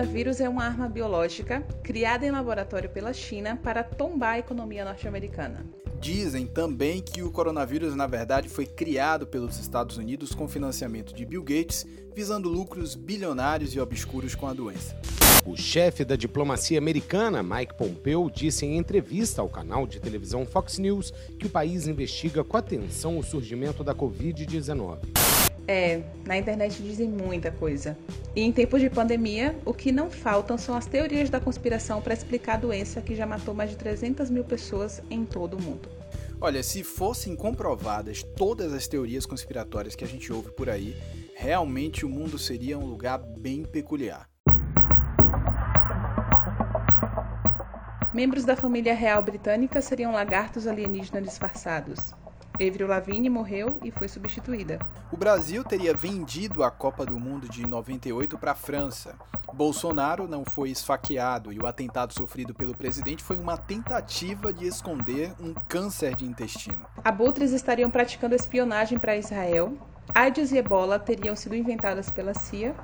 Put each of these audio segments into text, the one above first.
coronavírus é uma arma biológica criada em laboratório pela China para tombar a economia norte-americana. Dizem também que o coronavírus, na verdade, foi criado pelos Estados Unidos com financiamento de Bill Gates, visando lucros bilionários e obscuros com a doença. O chefe da diplomacia americana, Mike Pompeo, disse em entrevista ao canal de televisão Fox News que o país investiga com atenção o surgimento da Covid-19. É, na internet dizem muita coisa. E em tempos de pandemia, o que não faltam são as teorias da conspiração para explicar a doença que já matou mais de 300 mil pessoas em todo o mundo. Olha, se fossem comprovadas todas as teorias conspiratórias que a gente ouve por aí, realmente o mundo seria um lugar bem peculiar. Membros da família real britânica seriam lagartos alienígenas disfarçados. Avril Lavigne morreu e foi substituída. O Brasil teria vendido a Copa do Mundo de 98 para a França. Bolsonaro não foi esfaqueado e o atentado sofrido pelo presidente foi uma tentativa de esconder um câncer de intestino. Abutres estariam praticando espionagem para Israel. AIDS e ebola teriam sido inventadas pela CIA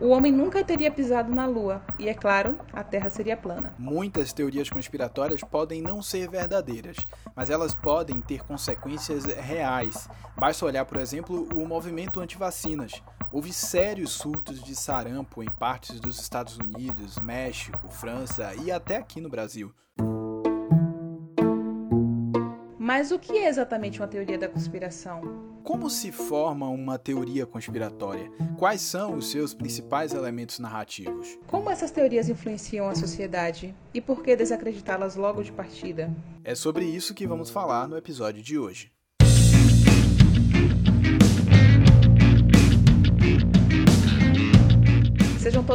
o homem nunca teria pisado na Lua e, é claro, a Terra seria plana. Muitas teorias conspiratórias podem não ser verdadeiras, mas elas podem ter consequências reais. Basta olhar, por exemplo, o movimento anti-vacinas. Houve sérios surtos de sarampo em partes dos Estados Unidos, México, França e até aqui no Brasil. Mas o que é exatamente uma teoria da conspiração? Como se forma uma teoria conspiratória? Quais são os seus principais elementos narrativos? Como essas teorias influenciam a sociedade? E por que desacreditá-las logo de partida? É sobre isso que vamos falar no episódio de hoje.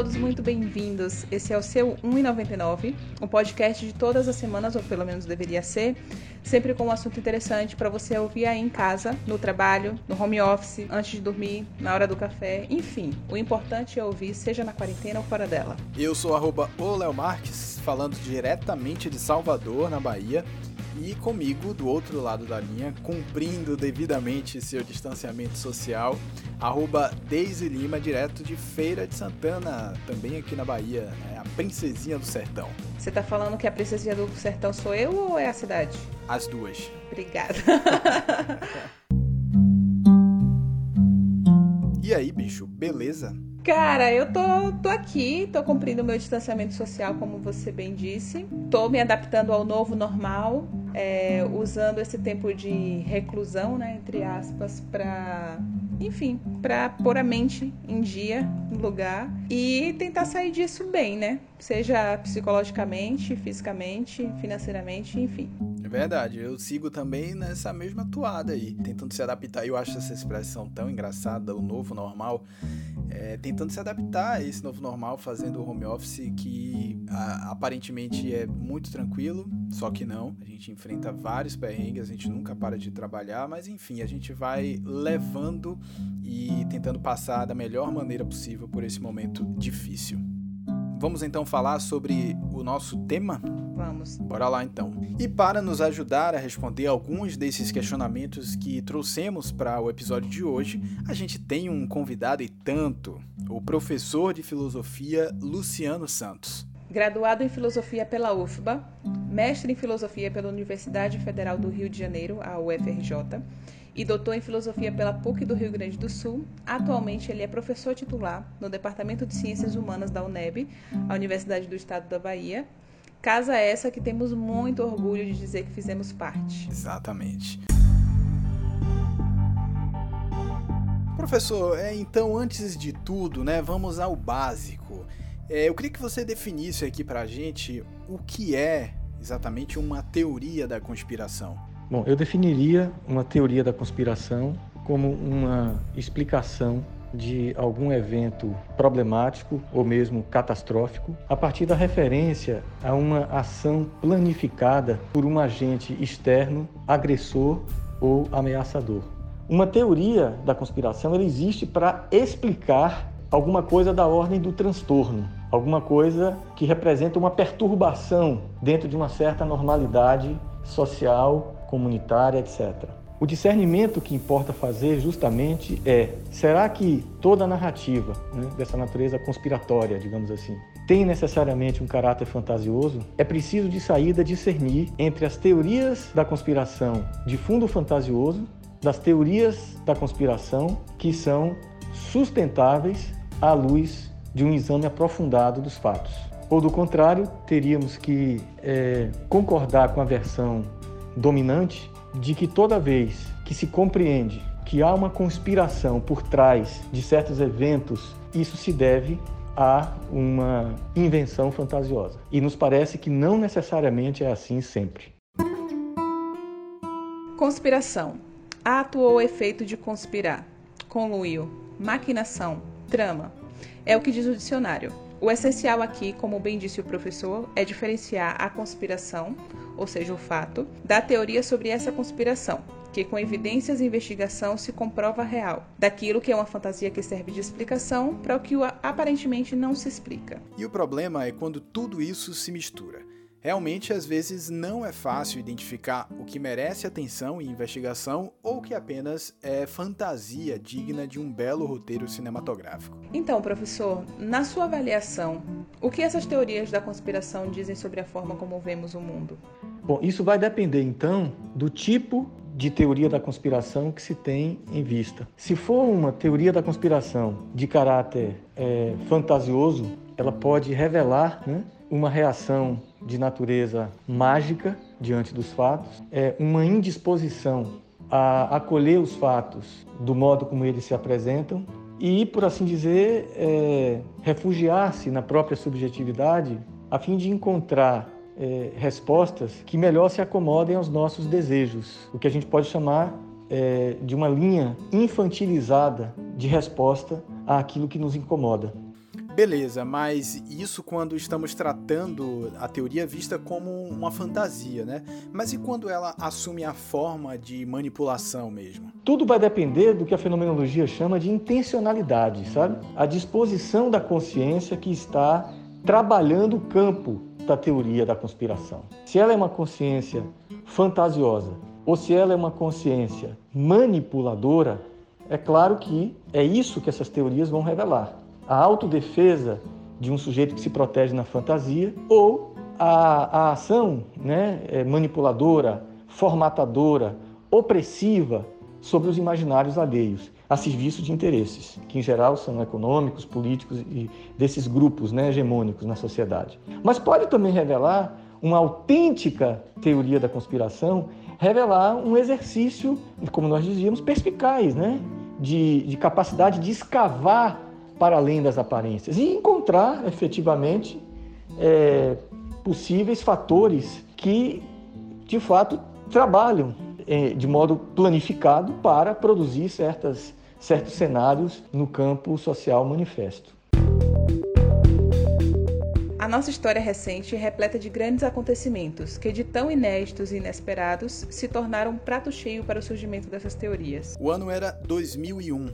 Todos muito bem-vindos. Esse é o seu 1,99, um podcast de todas as semanas, ou pelo menos deveria ser, sempre com um assunto interessante para você ouvir aí em casa, no trabalho, no home office, antes de dormir, na hora do café, enfim. O importante é ouvir, seja na quarentena ou fora dela. Eu sou arroba o Léo Marques, falando diretamente de Salvador, na Bahia. E comigo, do outro lado da linha, cumprindo devidamente seu distanciamento social, arroba Deise Lima, direto de Feira de Santana, também aqui na Bahia, né? a princesinha do sertão. Você tá falando que a princesinha do sertão sou eu ou é a cidade? As duas. Obrigada. e aí, bicho, beleza? Cara, eu tô, tô aqui, tô cumprindo meu distanciamento social, como você bem disse. Tô me adaptando ao novo normal, é, usando esse tempo de reclusão, né, entre aspas, para enfim, para pôr a mente em dia, no lugar e tentar sair disso bem, né? Seja psicologicamente, fisicamente, financeiramente, enfim. Verdade, eu sigo também nessa mesma toada aí, tentando se adaptar. Eu acho essa expressão tão engraçada, o novo normal, é, tentando se adaptar a esse novo normal, fazendo o home office que a, aparentemente é muito tranquilo, só que não. A gente enfrenta vários perrengues, a gente nunca para de trabalhar, mas enfim, a gente vai levando e tentando passar da melhor maneira possível por esse momento difícil. Vamos então falar sobre o nosso tema? Vamos. Bora lá então. E para nos ajudar a responder alguns desses questionamentos que trouxemos para o episódio de hoje, a gente tem um convidado e tanto, o professor de filosofia Luciano Santos. Graduado em filosofia pela UFBA, mestre em filosofia pela Universidade Federal do Rio de Janeiro, a UFRJ, e doutor em filosofia pela PUC do Rio Grande do Sul. Atualmente ele é professor titular no Departamento de Ciências Humanas da UNEB, a Universidade do Estado da Bahia. Casa essa que temos muito orgulho de dizer que fizemos parte. Exatamente. Professor, é, então antes de tudo, né, vamos ao básico. É, eu queria que você definisse aqui para a gente o que é exatamente uma teoria da conspiração. Bom, eu definiria uma teoria da conspiração como uma explicação de algum evento problemático ou mesmo catastrófico a partir da referência a uma ação planificada por um agente externo, agressor ou ameaçador. Uma teoria da conspiração ela existe para explicar alguma coisa da ordem do transtorno, alguma coisa que representa uma perturbação dentro de uma certa normalidade social comunitária, etc. O discernimento que importa fazer justamente é: será que toda narrativa né, dessa natureza conspiratória, digamos assim, tem necessariamente um caráter fantasioso? É preciso de saída discernir entre as teorias da conspiração de fundo fantasioso das teorias da conspiração que são sustentáveis à luz de um exame aprofundado dos fatos. Ou do contrário, teríamos que é, concordar com a versão dominante de que toda vez que se compreende que há uma conspiração por trás de certos eventos, isso se deve a uma invenção fantasiosa. E nos parece que não necessariamente é assim sempre. Conspiração. Ato ou efeito de conspirar. Conluio. Maquinação. Trama. É o que diz o dicionário. O essencial aqui, como bem disse o professor, é diferenciar a conspiração, ou seja, o fato, da teoria sobre essa conspiração, que com evidências e investigação se comprova real, daquilo que é uma fantasia que serve de explicação para o que aparentemente não se explica. E o problema é quando tudo isso se mistura. Realmente, às vezes, não é fácil identificar o que merece atenção e investigação ou que apenas é fantasia digna de um belo roteiro cinematográfico. Então, professor, na sua avaliação, o que essas teorias da conspiração dizem sobre a forma como vemos o mundo? Bom, isso vai depender então do tipo de teoria da conspiração que se tem em vista. Se for uma teoria da conspiração de caráter é, fantasioso, ela pode revelar né, uma reação de natureza mágica diante dos fatos, é uma indisposição a acolher os fatos do modo como eles se apresentam e, por assim dizer, é, refugiar-se na própria subjetividade a fim de encontrar é, respostas que melhor se acomodem aos nossos desejos, o que a gente pode chamar é, de uma linha infantilizada de resposta àquilo que nos incomoda. Beleza, mas isso quando estamos tratando a teoria vista como uma fantasia, né? Mas e quando ela assume a forma de manipulação mesmo? Tudo vai depender do que a fenomenologia chama de intencionalidade, sabe? A disposição da consciência que está trabalhando o campo da teoria da conspiração. Se ela é uma consciência fantasiosa ou se ela é uma consciência manipuladora, é claro que é isso que essas teorias vão revelar a autodefesa de um sujeito que se protege na fantasia ou a, a ação né, é, manipuladora, formatadora, opressiva sobre os imaginários alheios, a serviço de interesses, que em geral são econômicos, políticos e desses grupos né, hegemônicos na sociedade. Mas pode também revelar uma autêntica teoria da conspiração, revelar um exercício, como nós dizíamos, perspicaz, né? de, de capacidade de escavar para além das aparências e encontrar efetivamente é, possíveis fatores que de fato trabalham de modo planificado para produzir certas, certos cenários no campo social manifesto. A nossa história recente é repleta de grandes acontecimentos que, de tão inéditos e inesperados, se tornaram um prato cheio para o surgimento dessas teorias. O ano era 2001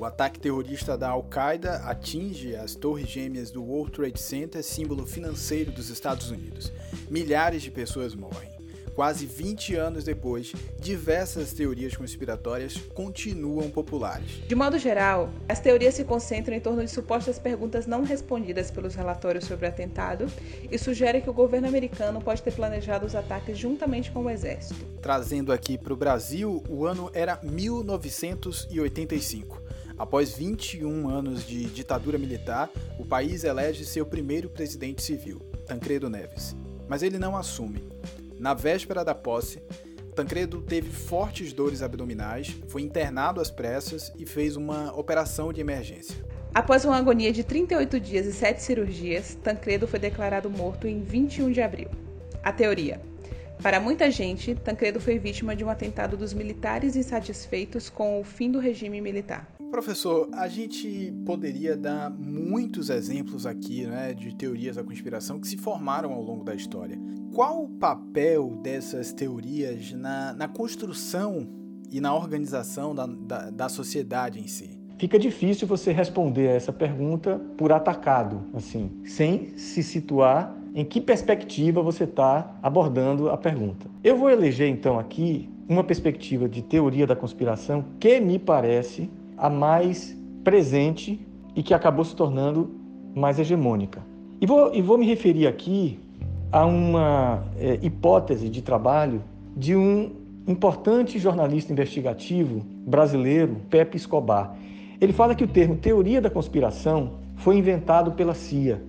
o ataque terrorista da Al-Qaeda atinge as torres gêmeas do World Trade Center, símbolo financeiro dos Estados Unidos. Milhares de pessoas morrem. Quase 20 anos depois, diversas teorias conspiratórias continuam populares. De modo geral, as teorias se concentram em torno de supostas perguntas não respondidas pelos relatórios sobre o atentado e sugerem que o governo americano pode ter planejado os ataques juntamente com o exército. Trazendo aqui para o Brasil, o ano era 1985. Após 21 anos de ditadura militar, o país elege seu primeiro presidente civil, Tancredo Neves. Mas ele não assume. Na véspera da posse, Tancredo teve fortes dores abdominais, foi internado às pressas e fez uma operação de emergência. Após uma agonia de 38 dias e 7 cirurgias, Tancredo foi declarado morto em 21 de abril. A teoria. Para muita gente, Tancredo foi vítima de um atentado dos militares insatisfeitos com o fim do regime militar. Professor, a gente poderia dar muitos exemplos aqui né, de teorias da conspiração que se formaram ao longo da história. Qual o papel dessas teorias na, na construção e na organização da, da, da sociedade em si? Fica difícil você responder a essa pergunta por atacado, assim, sem se situar em que perspectiva você está abordando a pergunta. Eu vou eleger então aqui uma perspectiva de teoria da conspiração que me parece a mais presente e que acabou se tornando mais hegemônica. E vou, e vou me referir aqui a uma é, hipótese de trabalho de um importante jornalista investigativo brasileiro, Pepe Escobar. Ele fala que o termo teoria da conspiração foi inventado pela CIA.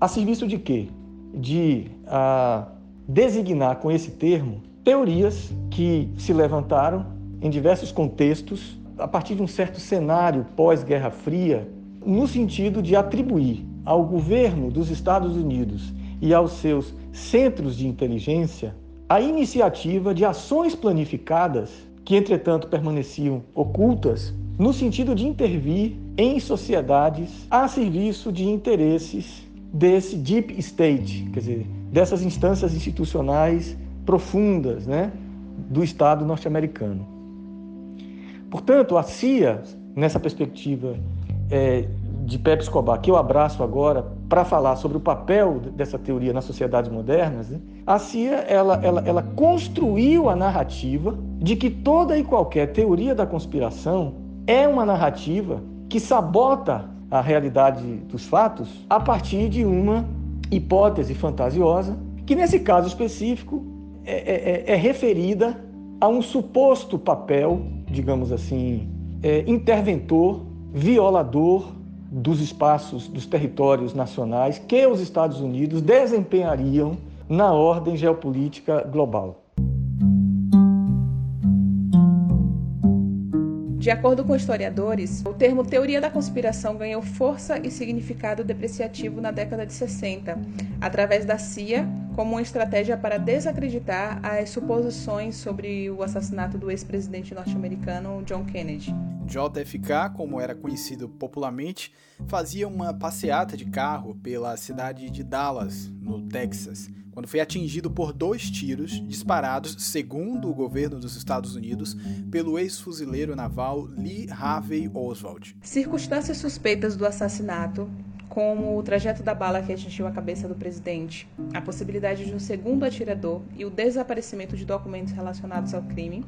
A serviço de quê? De ah, designar com esse termo teorias que se levantaram em diversos contextos a partir de um certo cenário pós-Guerra Fria, no sentido de atribuir ao governo dos Estados Unidos e aos seus centros de inteligência a iniciativa de ações planificadas que, entretanto, permaneciam ocultas, no sentido de intervir em sociedades a serviço de interesses desse deep state, quer dizer, dessas instâncias institucionais profundas né, do Estado norte-americano. Portanto, a CIA, nessa perspectiva é, de Pepe Escobar, que eu abraço agora para falar sobre o papel dessa teoria nas sociedades modernas, né? a CIA ela, ela, ela construiu a narrativa de que toda e qualquer teoria da conspiração é uma narrativa que sabota a realidade dos fatos a partir de uma hipótese fantasiosa, que nesse caso específico é, é, é referida a um suposto papel, digamos assim, é, interventor, violador dos espaços, dos territórios nacionais que os Estados Unidos desempenhariam na ordem geopolítica global. De acordo com historiadores, o termo teoria da conspiração ganhou força e significado depreciativo na década de 60, através da CIA, como uma estratégia para desacreditar as suposições sobre o assassinato do ex-presidente norte-americano John Kennedy. JFK, como era conhecido popularmente, fazia uma passeata de carro pela cidade de Dallas, no Texas, quando foi atingido por dois tiros disparados, segundo o governo dos Estados Unidos, pelo ex-fuzileiro naval Lee Harvey Oswald. Circunstâncias suspeitas do assassinato como o trajeto da bala que atingiu a cabeça do presidente, a possibilidade de um segundo atirador e o desaparecimento de documentos relacionados ao crime,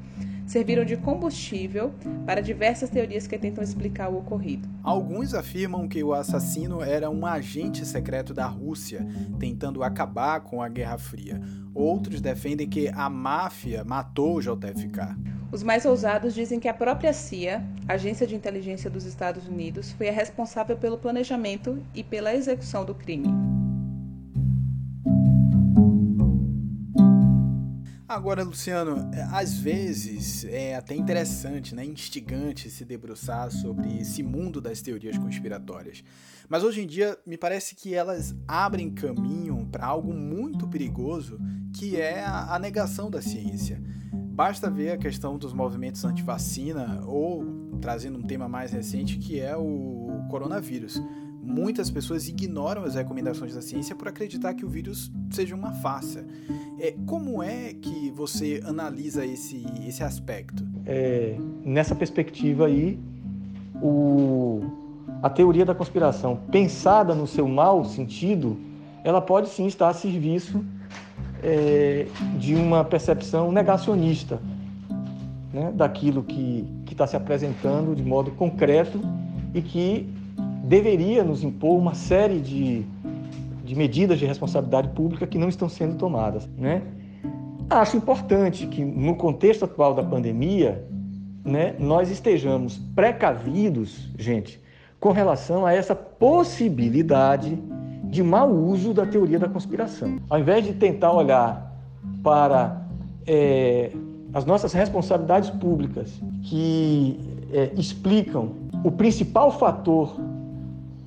serviram de combustível para diversas teorias que tentam explicar o ocorrido. Alguns afirmam que o assassino era um agente secreto da Rússia, tentando acabar com a Guerra Fria. Outros defendem que a máfia matou o JFK. Os mais ousados dizem que a própria CIA, Agência de Inteligência dos Estados Unidos, foi a responsável pelo planejamento e pela execução do crime. Agora, Luciano, é, às vezes é até interessante, né, instigante se debruçar sobre esse mundo das teorias conspiratórias. Mas hoje em dia me parece que elas abrem caminho para algo muito perigoso, que é a negação da ciência. Basta ver a questão dos movimentos anti-vacina ou trazendo um tema mais recente que é o coronavírus muitas pessoas ignoram as recomendações da ciência por acreditar que o vírus seja uma farsa. É, como é que você analisa esse, esse aspecto? É, nessa perspectiva aí, o, a teoria da conspiração, pensada no seu mau sentido, ela pode sim estar a serviço é, de uma percepção negacionista né, daquilo que está se apresentando de modo concreto e que deveria nos impor uma série de, de medidas de responsabilidade pública que não estão sendo tomadas. Né? Acho importante que, no contexto atual da pandemia, né, nós estejamos precavidos, gente, com relação a essa possibilidade de mau uso da teoria da conspiração. Ao invés de tentar olhar para é, as nossas responsabilidades públicas que é, explicam o principal fator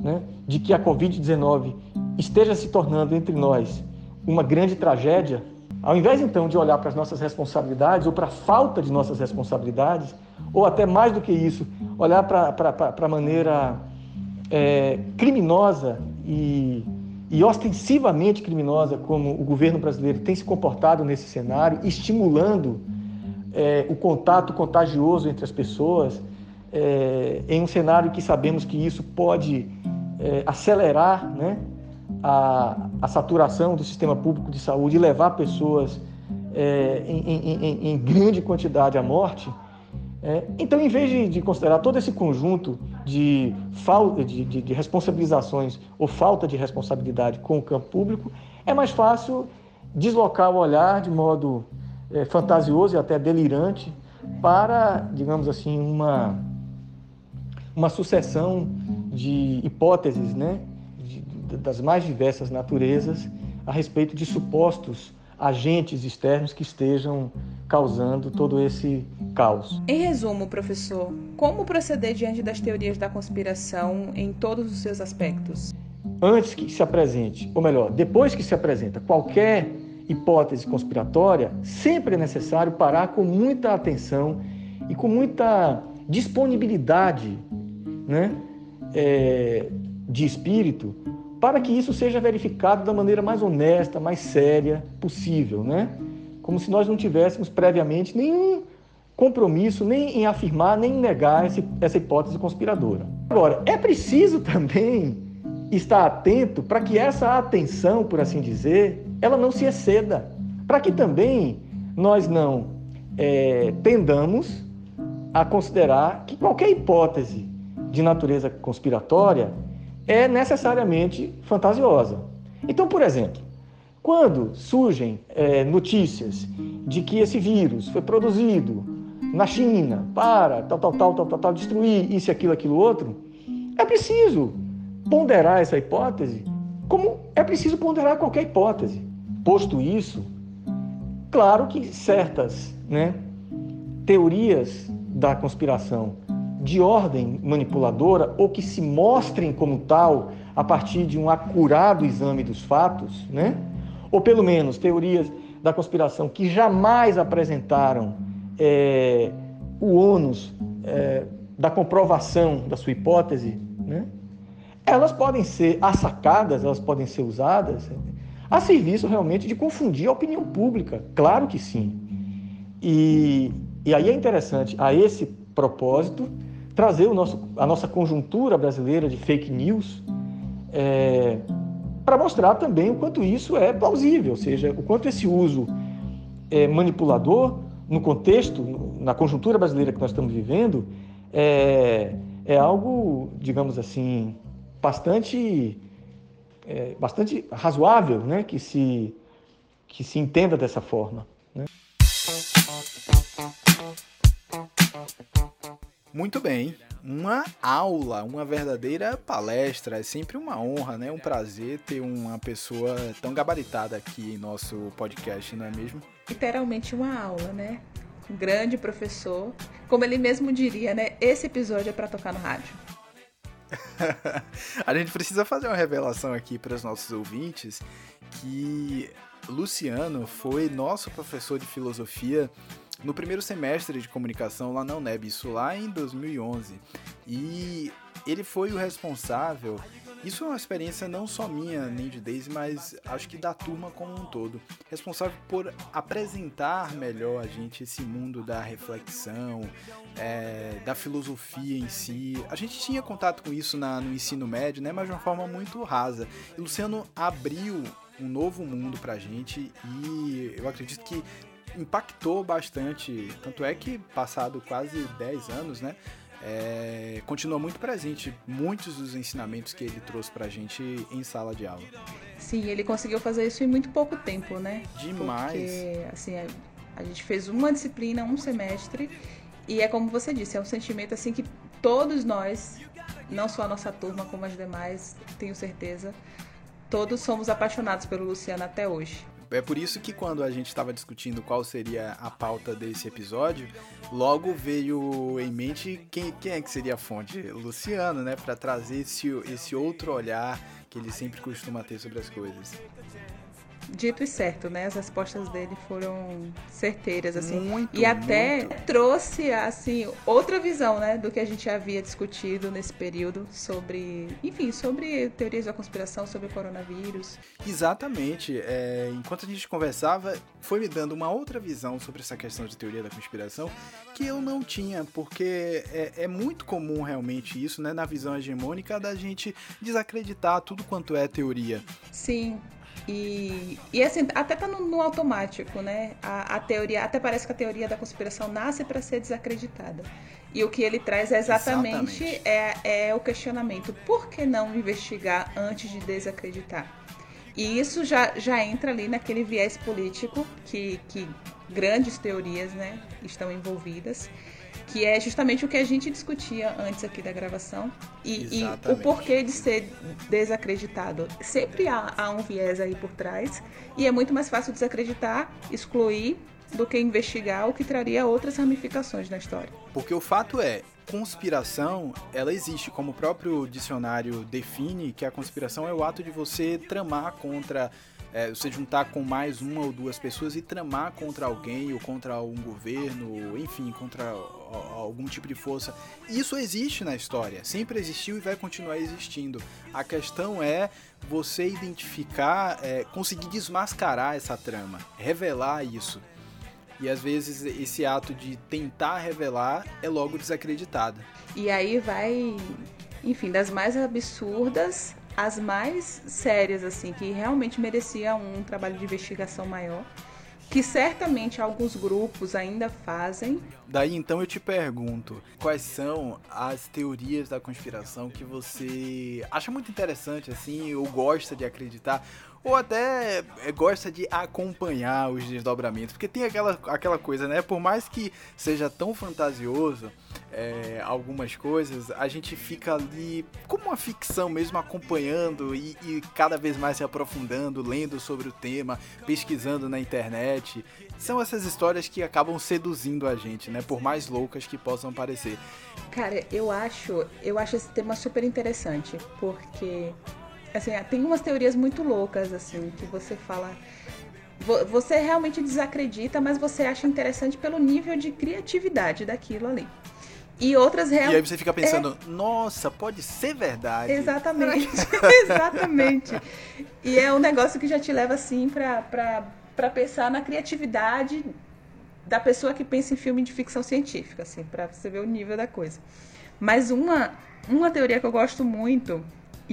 né, de que a Covid-19 esteja se tornando entre nós uma grande tragédia, ao invés então de olhar para as nossas responsabilidades ou para a falta de nossas responsabilidades, ou até mais do que isso, olhar para a maneira é, criminosa e, e ostensivamente criminosa como o governo brasileiro tem se comportado nesse cenário, estimulando é, o contato contagioso entre as pessoas, é, em um cenário que sabemos que isso pode é, acelerar né, a, a saturação do sistema público de saúde e levar pessoas é, em, em, em, grande quantidade à morte. Então, em vez de, de, considerar todo esse conjunto de, falta, de, de, de responsabilizações ou falta de responsabilidade com o campo público, é mais fácil deslocar o olhar de modo fantasioso e até delirante para, digamos assim, uma, uma sucessão de hipóteses, né, de, das mais diversas naturezas a respeito de supostos agentes externos que estejam causando todo esse caos. Em resumo, professor, como proceder diante das teorias da conspiração em todos os seus aspectos? Antes que se apresente, ou melhor, depois que se apresenta qualquer hipótese conspiratória, sempre é necessário parar com muita atenção e com muita disponibilidade né, é, de espírito para que isso seja verificado da maneira mais honesta, mais séria possível, né? Como se nós não tivéssemos previamente nenhum compromisso nem em afirmar nem em negar esse, essa hipótese conspiradora. Agora, é preciso também estar atento para que essa atenção, por assim dizer, ela não se exceda, para que também nós não é, tendamos a considerar que qualquer hipótese de natureza conspiratória é necessariamente fantasiosa. Então, por exemplo, quando surgem é, notícias de que esse vírus foi produzido na China para tal, tal, tal, tal, tal, tal, destruir isso, aquilo, aquilo outro, é preciso ponderar essa hipótese como é preciso ponderar qualquer hipótese. Posto isso, claro que certas né, teorias da conspiração de ordem manipuladora ou que se mostrem como tal a partir de um acurado exame dos fatos, né? ou pelo menos teorias da conspiração que jamais apresentaram é, o ônus é, da comprovação da sua hipótese, né? elas podem ser assacadas, elas podem ser usadas a serviço realmente de confundir a opinião pública, claro que sim. E, e aí é interessante, a esse propósito, trazer nosso, a nossa conjuntura brasileira de fake news é, para mostrar também o quanto isso é plausível, ou seja, o quanto esse uso é, manipulador no contexto, na conjuntura brasileira que nós estamos vivendo, é, é algo, digamos assim, bastante, é, bastante razoável, né, que se que se entenda dessa forma. Né? Muito bem. Uma aula, uma verdadeira palestra. É sempre uma honra, né? Um prazer ter uma pessoa tão gabaritada aqui em nosso podcast, não é mesmo? Literalmente uma aula, né? Um grande professor. Como ele mesmo diria, né? Esse episódio é para tocar no rádio. a gente precisa fazer uma revelação aqui para os nossos ouvintes que Luciano foi nosso professor de filosofia no primeiro semestre de comunicação lá na UNEB, isso lá em 2011. E ele foi o responsável. Isso é uma experiência não só minha, nem de Daisy, mas acho que da turma como um todo. Responsável por apresentar melhor a gente esse mundo da reflexão, é, da filosofia em si. A gente tinha contato com isso na, no ensino médio, né, mas de uma forma muito rasa. E Luciano abriu um novo mundo pra gente e eu acredito que impactou bastante. Tanto é que, passado quase 10 anos, né? É, continua muito presente muitos dos ensinamentos que ele trouxe pra gente em sala de aula. Sim, ele conseguiu fazer isso em muito pouco tempo, né? Demais. Porque, assim, a, a gente fez uma disciplina, um semestre, e é como você disse, é um sentimento assim que todos nós, não só a nossa turma, como as demais, tenho certeza, todos somos apaixonados pelo Luciano até hoje. É por isso que quando a gente estava discutindo qual seria a pauta desse episódio, logo veio em mente quem, quem é que seria a fonte? Luciano, né? Para trazer esse, esse outro olhar que ele sempre costuma ter sobre as coisas. Dito e certo, né? As respostas dele foram certeiras, assim. Muito, e até muito. trouxe, assim, outra visão, né? Do que a gente havia discutido nesse período sobre, enfim, sobre teorias da conspiração, sobre o coronavírus. Exatamente. É, enquanto a gente conversava, foi me dando uma outra visão sobre essa questão de teoria da conspiração que eu não tinha, porque é, é muito comum realmente isso, né? Na visão hegemônica da gente desacreditar tudo quanto é teoria. Sim, e, e assim, até tá no, no automático, né? A, a, teoria, até parece que a teoria da conspiração nasce para ser desacreditada. E o que ele traz é exatamente, exatamente. É, é o questionamento: por que não investigar antes de desacreditar? E isso já, já entra ali naquele viés político que, que grandes teorias né, estão envolvidas que é justamente o que a gente discutia antes aqui da gravação e, e o porquê de ser desacreditado. Sempre há, há, um viés aí por trás e é muito mais fácil desacreditar, excluir, do que investigar, o que traria outras ramificações na história. Porque o fato é, conspiração, ela existe, como o próprio dicionário define, que a conspiração é o ato de você tramar contra é, você juntar com mais uma ou duas pessoas e tramar contra alguém ou contra um governo, enfim, contra algum tipo de força. Isso existe na história, sempre existiu e vai continuar existindo. A questão é você identificar, é, conseguir desmascarar essa trama, revelar isso. E às vezes esse ato de tentar revelar é logo desacreditado. E aí vai, enfim, das mais absurdas as mais sérias, assim, que realmente mereciam um trabalho de investigação maior, que certamente alguns grupos ainda fazem. Daí então eu te pergunto, quais são as teorias da conspiração que você acha muito interessante, assim, ou gosta de acreditar? Ou até é, gosta de acompanhar os desdobramentos, porque tem aquela, aquela coisa, né? Por mais que seja tão fantasioso é, algumas coisas, a gente fica ali como uma ficção mesmo, acompanhando e, e cada vez mais se aprofundando, lendo sobre o tema, pesquisando na internet. São essas histórias que acabam seduzindo a gente, né? Por mais loucas que possam parecer. Cara, eu acho, eu acho esse tema super interessante, porque assim, tem umas teorias muito loucas, assim, que você fala. Você realmente desacredita, mas você acha interessante pelo nível de criatividade daquilo ali. E outras realmente. E aí você fica pensando, é... nossa, pode ser verdade. Exatamente. Exatamente. E é um negócio que já te leva assim pra, pra, pra pensar na criatividade da pessoa que pensa em filme de ficção científica, assim, pra você ver o nível da coisa. Mas uma, uma teoria que eu gosto muito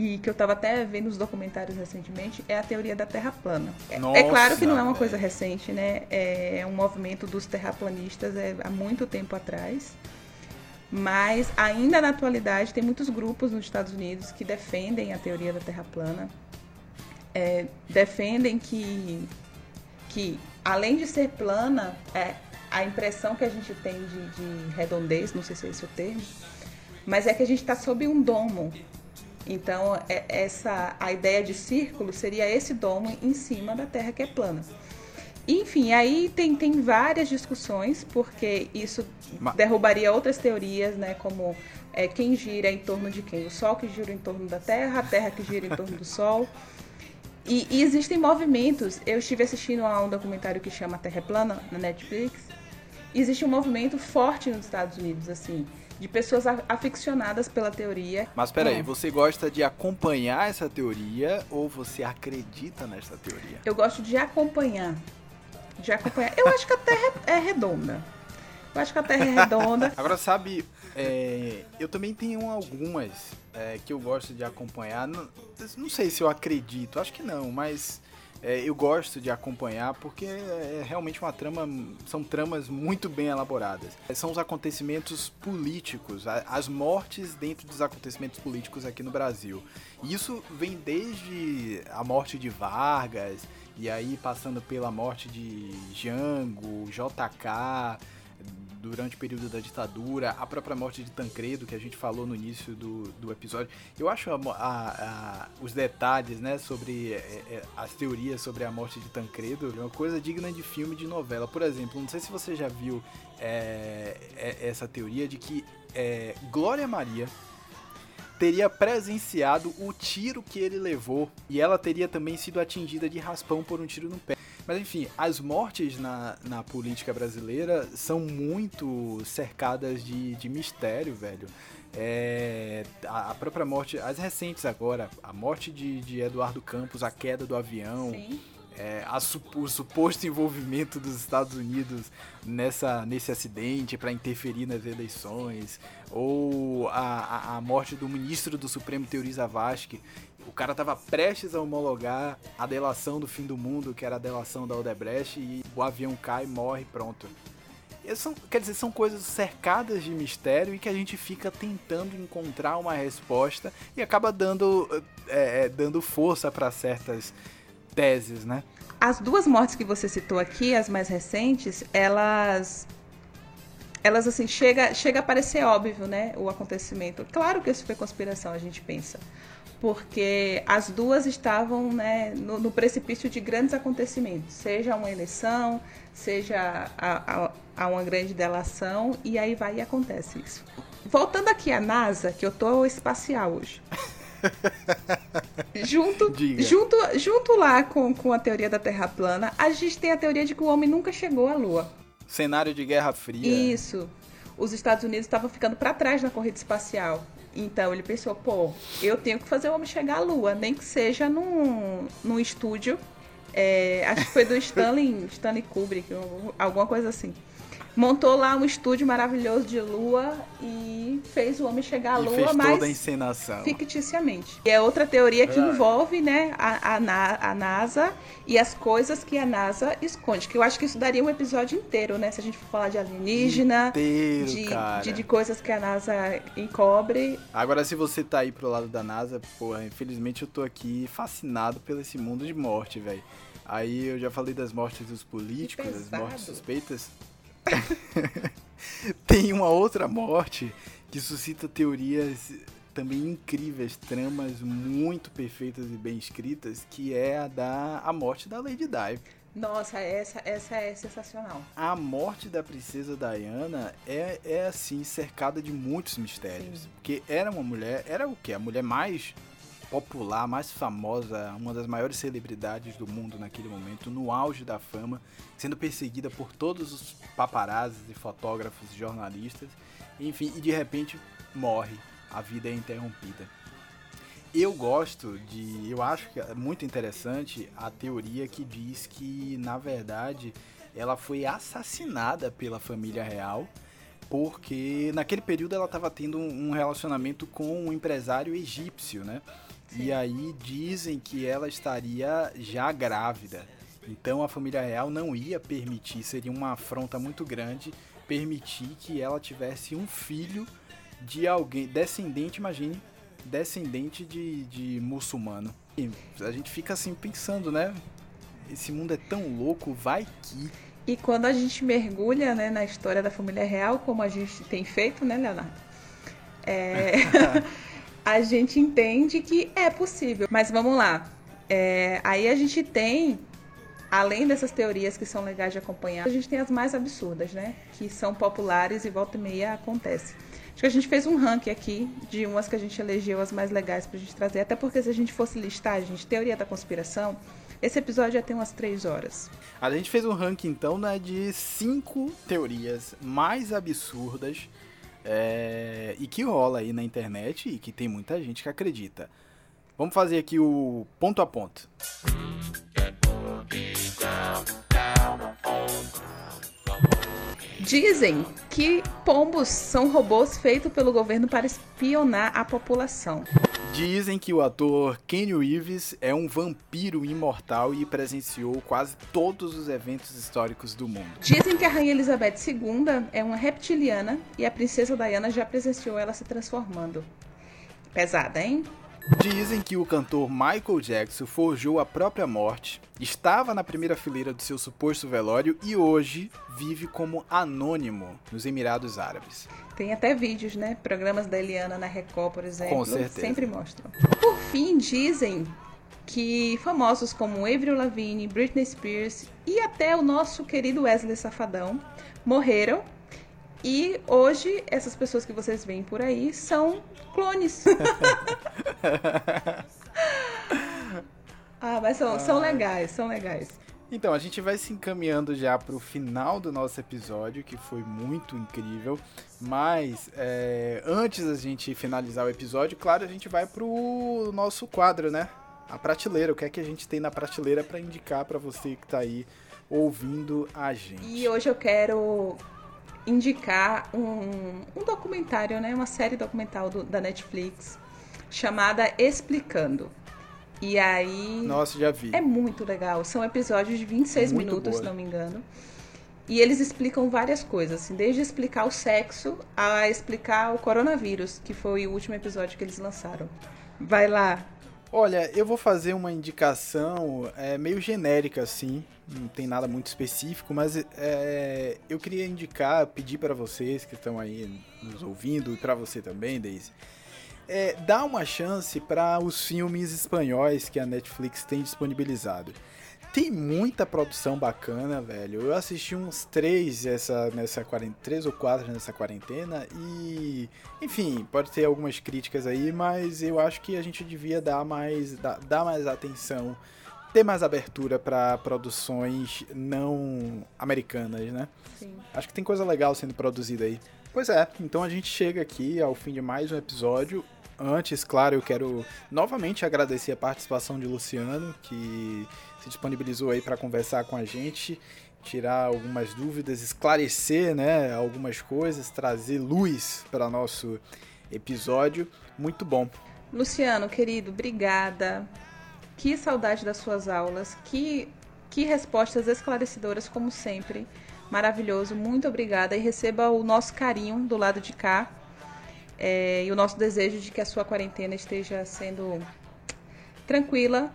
e que eu estava até vendo os documentários recentemente, é a teoria da Terra plana. Nossa, é, é claro que não é uma coisa recente, né? É um movimento dos terraplanistas é, há muito tempo atrás. Mas ainda na atualidade tem muitos grupos nos Estados Unidos que defendem a teoria da Terra plana. É, defendem que, que, além de ser plana, é, a impressão que a gente tem de, de redondez, não sei se é esse o termo, mas é que a gente está sob um domo então, é, essa a ideia de círculo seria esse domo em cima da Terra que é plana. Enfim, aí tem, tem várias discussões, porque isso derrubaria outras teorias, né? Como é, quem gira em torno de quem? O Sol que gira em torno da Terra, a Terra que gira em torno do Sol. E, e existem movimentos. Eu estive assistindo a um documentário que chama Terra Plana, na Netflix. Existe um movimento forte nos Estados Unidos, assim de pessoas aficionadas pela teoria. Mas peraí, é. você gosta de acompanhar essa teoria ou você acredita nessa teoria? Eu gosto de acompanhar. De acompanhar. Eu acho que a Terra é redonda. Eu acho que a Terra é redonda. Agora, sabe, é, eu também tenho algumas é, que eu gosto de acompanhar. Não, não sei se eu acredito, acho que não, mas é, eu gosto de acompanhar porque é realmente uma trama, são tramas muito bem elaboradas. São os acontecimentos políticos, as mortes dentro dos acontecimentos políticos aqui no Brasil. E isso vem desde a morte de Vargas, e aí passando pela morte de Jango, JK, durante o período da ditadura, a própria morte de Tancredo, que a gente falou no início do, do episódio. Eu acho a, a, a, os detalhes, né, sobre é, é, as teorias sobre a morte de Tancredo, uma coisa digna de filme de novela. Por exemplo, não sei se você já viu é, é essa teoria de que é, Glória Maria teria presenciado o tiro que ele levou e ela teria também sido atingida de raspão por um tiro no pé. Mas enfim, as mortes na, na política brasileira são muito cercadas de, de mistério, velho. É, a, a, própria morte, as recentes agora, a morte de, de Eduardo Campos, a queda do avião. Sim é, a, o suposto envolvimento dos Estados Unidos nessa, nesse acidente para interferir nas eleições, ou a, a, a, morte do ministro do Supremo Teori Zavascki. O cara estava prestes a homologar a delação do fim do mundo, que era a delação da Odebrecht, e o avião cai, morre, pronto. São, quer dizer, são coisas cercadas de mistério e que a gente fica tentando encontrar uma resposta e acaba dando, é dando força para certas teses, né? As duas mortes que você citou aqui, as mais recentes, elas elas assim chega chega a parecer óbvio, né, o acontecimento. Claro que isso foi conspiração, a gente pensa, porque as duas estavam, né, no, no precipício de grandes acontecimentos, seja uma eleição, seja a, a, a, uma grande delação, e aí vai e acontece isso. Voltando aqui à NASA, que eu tô espacial hoje. junto, junto, junto lá com, com a teoria da Terra plana, a gente tem a teoria de que o homem nunca chegou à Lua. Cenário de Guerra Fria. Isso. Os Estados Unidos estavam ficando para trás na corrida espacial. Então ele pensou, pô, eu tenho que fazer o homem chegar à Lua, nem que seja num, num estúdio. É, acho que foi do Stanley, Stanley Kubrick, alguma coisa assim montou lá um estúdio maravilhoso de lua e fez o homem chegar à e lua, fez mas toda a encenação. ficticiamente. E é outra teoria que é. envolve, né, a, a, a, NASA e as coisas que a NASA esconde. Que eu acho que isso daria um episódio inteiro, né, se a gente for falar de alienígena, inteiro, de, de, de, coisas que a NASA encobre. Agora, se você tá aí pro lado da NASA, porra, infelizmente eu tô aqui fascinado pelo esse mundo de morte, velho. Aí eu já falei das mortes dos políticos, das mortes suspeitas. Tem uma outra morte que suscita teorias também incríveis, tramas muito perfeitas e bem escritas, que é a da a morte da Lady Di. Nossa, essa, essa é sensacional. A morte da princesa Diana é, é assim, cercada de muitos mistérios. Sim. Porque era uma mulher, era o que? A mulher mais popular, mais famosa, uma das maiores celebridades do mundo naquele momento, no auge da fama, sendo perseguida por todos os paparazzis e fotógrafos e jornalistas, enfim, e de repente morre, a vida é interrompida. Eu gosto de, eu acho que é muito interessante a teoria que diz que, na verdade, ela foi assassinada pela família real, porque naquele período ela estava tendo um relacionamento com um empresário egípcio, né? E aí dizem que ela estaria já grávida. Então a família real não ia permitir, seria uma afronta muito grande permitir que ela tivesse um filho de alguém, descendente, imagine, descendente de, de muçulmano. E a gente fica assim pensando, né? Esse mundo é tão louco, vai que. E quando a gente mergulha né, na história da família real, como a gente tem feito, né, Leonardo? É. a gente entende que é possível. Mas vamos lá. É, aí a gente tem, além dessas teorias que são legais de acompanhar, a gente tem as mais absurdas, né? Que são populares e volta e meia acontece. Acho que a gente fez um ranking aqui de umas que a gente elegeu as mais legais pra gente trazer. Até porque se a gente fosse listar, gente, teoria da conspiração, esse episódio já tem umas três horas. A gente fez um ranking, então, né, de cinco teorias mais absurdas é, e que rola aí na internet e que tem muita gente que acredita. Vamos fazer aqui o ponto a ponto. Dizem que pombos são robôs feitos pelo governo para espionar a população. Dizem que o ator Kenny Reeves é um vampiro imortal e presenciou quase todos os eventos históricos do mundo. Dizem que a Rainha Elizabeth II é uma reptiliana e a princesa Diana já presenciou ela se transformando. Pesada, hein? Dizem que o cantor Michael Jackson forjou a própria morte, estava na primeira fileira do seu suposto velório e hoje vive como anônimo nos Emirados Árabes. Tem até vídeos, né? Programas da Eliana na Record, por exemplo, Com certeza. sempre mostram. Por fim, dizem que famosos como Avril Lavigne, Britney Spears e até o nosso querido Wesley Safadão morreram E hoje, essas pessoas que vocês veem por aí são clones. ah, mas são, são legais, são legais. Então, a gente vai se encaminhando já para o final do nosso episódio, que foi muito incrível. Mas, é, antes da gente finalizar o episódio, claro, a gente vai para o nosso quadro, né? A prateleira. O que é que a gente tem na prateleira para indicar para você que está aí ouvindo a gente. E hoje eu quero indicar um, um documentário, né? Uma série documental do, da Netflix chamada Explicando. E aí. Nossa, já vi. É muito legal. São episódios de 26 muito minutos, boa. se não me engano. E eles explicam várias coisas, assim, desde explicar o sexo a explicar o coronavírus, que foi o último episódio que eles lançaram. Vai lá. Olha, eu vou fazer uma indicação é, meio genérica, assim, não tem nada muito específico, mas é, eu queria indicar, pedir para vocês que estão aí nos ouvindo e para você também, Daisy, é, dá uma chance para os filmes espanhóis que a Netflix tem disponibilizado. Tem muita produção bacana, velho. Eu assisti uns três essa, nessa quarentena, três ou quatro nessa quarentena e, enfim, pode ter algumas críticas aí, mas eu acho que a gente devia dar mais, dar, dar mais atenção, ter mais abertura para produções não americanas, né? Sim. Acho que tem coisa legal sendo produzida aí. Pois é, então a gente chega aqui ao fim de mais um episódio. Antes, claro, eu quero novamente agradecer a participação de Luciano, que se disponibilizou aí para conversar com a gente, tirar algumas dúvidas, esclarecer, né, algumas coisas, trazer luz para nosso episódio. Muito bom. Luciano, querido, obrigada. Que saudade das suas aulas, que que respostas esclarecedoras como sempre. Maravilhoso, muito obrigada e receba o nosso carinho do lado de cá é, e o nosso desejo de que a sua quarentena esteja sendo tranquila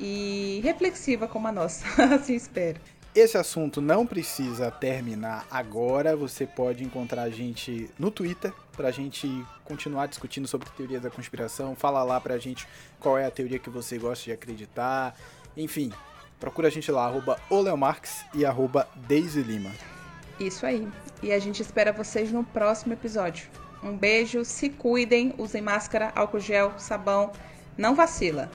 e reflexiva como a nossa. assim espero. Esse assunto não precisa terminar agora. Você pode encontrar a gente no Twitter para a gente continuar discutindo sobre teorias da conspiração. Fala lá para a gente qual é a teoria que você gosta de acreditar. Enfim, procura a gente lá, arroba Oleomarx e arroba Daisy Lima. Isso aí. E a gente espera vocês no próximo episódio. Um beijo, se cuidem, usem máscara, álcool gel, sabão. Não vacila.